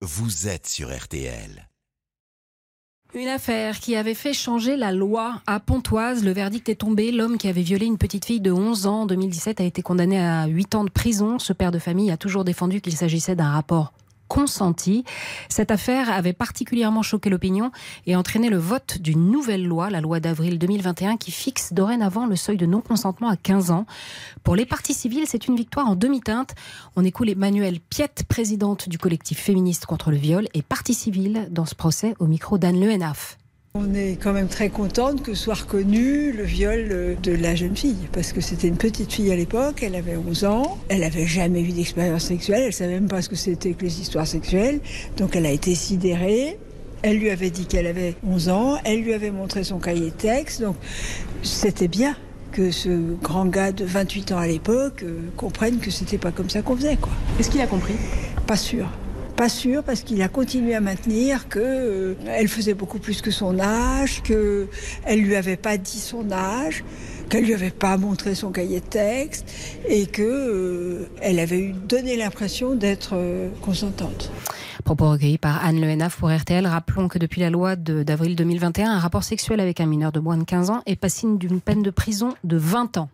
vous êtes sur RTL. Une affaire qui avait fait changer la loi à Pontoise. Le verdict est tombé. L'homme qui avait violé une petite fille de 11 ans en 2017 a été condamné à 8 ans de prison. Ce père de famille a toujours défendu qu'il s'agissait d'un rapport consenti. Cette affaire avait particulièrement choqué l'opinion et entraîné le vote d'une nouvelle loi, la loi d'avril 2021, qui fixe dorénavant le seuil de non-consentement à 15 ans. Pour les partis civils, c'est une victoire en demi-teinte. On écoute Emmanuel Piette, présidente du collectif féministe contre le viol et partie civile dans ce procès au micro d'Anne Lehenaf. On est quand même très contente que soit reconnu le viol de la jeune fille, parce que c'était une petite fille à l'époque, elle avait 11 ans, elle n'avait jamais eu d'expérience sexuelle, elle savait même pas ce que c'était que les histoires sexuelles, donc elle a été sidérée. Elle lui avait dit qu'elle avait 11 ans, elle lui avait montré son cahier de texte, donc c'était bien que ce grand gars de 28 ans à l'époque euh, comprenne que c'était pas comme ça qu'on faisait quoi. Est-ce qu'il a compris? Pas sûr. Pas sûr parce qu'il a continué à maintenir que euh, elle faisait beaucoup plus que son âge, que elle lui avait pas dit son âge, qu'elle lui avait pas montré son cahier de texte et que euh, elle avait eu donné l'impression d'être euh, consentante. Propos recueillis par Anne Lehenaf pour RTL. Rappelons que depuis la loi d'avril 2021, un rapport sexuel avec un mineur de moins de 15 ans est passible d'une peine de prison de 20 ans.